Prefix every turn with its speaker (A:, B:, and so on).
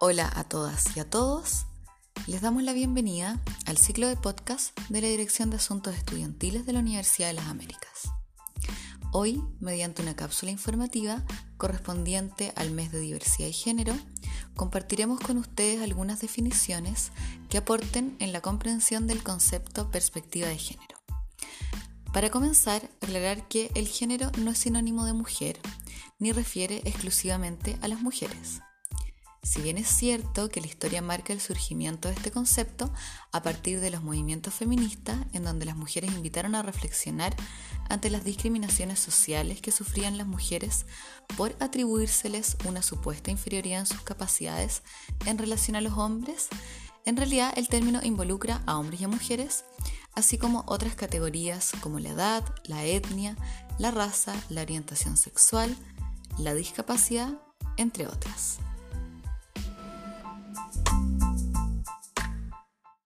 A: Hola a todas y a todos. Les damos la bienvenida al ciclo de podcast de la Dirección de Asuntos Estudiantiles de la Universidad de las Américas. Hoy, mediante una cápsula informativa correspondiente al mes de diversidad y género, compartiremos con ustedes algunas definiciones que aporten en la comprensión del concepto perspectiva de género. Para comenzar, aclarar que el género no es sinónimo de mujer, ni refiere exclusivamente a las mujeres. Si bien es cierto que la historia marca el surgimiento de este concepto a partir de los movimientos feministas, en donde las mujeres invitaron a reflexionar ante las discriminaciones sociales que sufrían las mujeres por atribuírseles una supuesta inferioridad en sus capacidades en relación a los hombres, en realidad el término involucra a hombres y a mujeres, así como otras categorías como la edad, la etnia, la raza, la orientación sexual, la discapacidad, entre otras.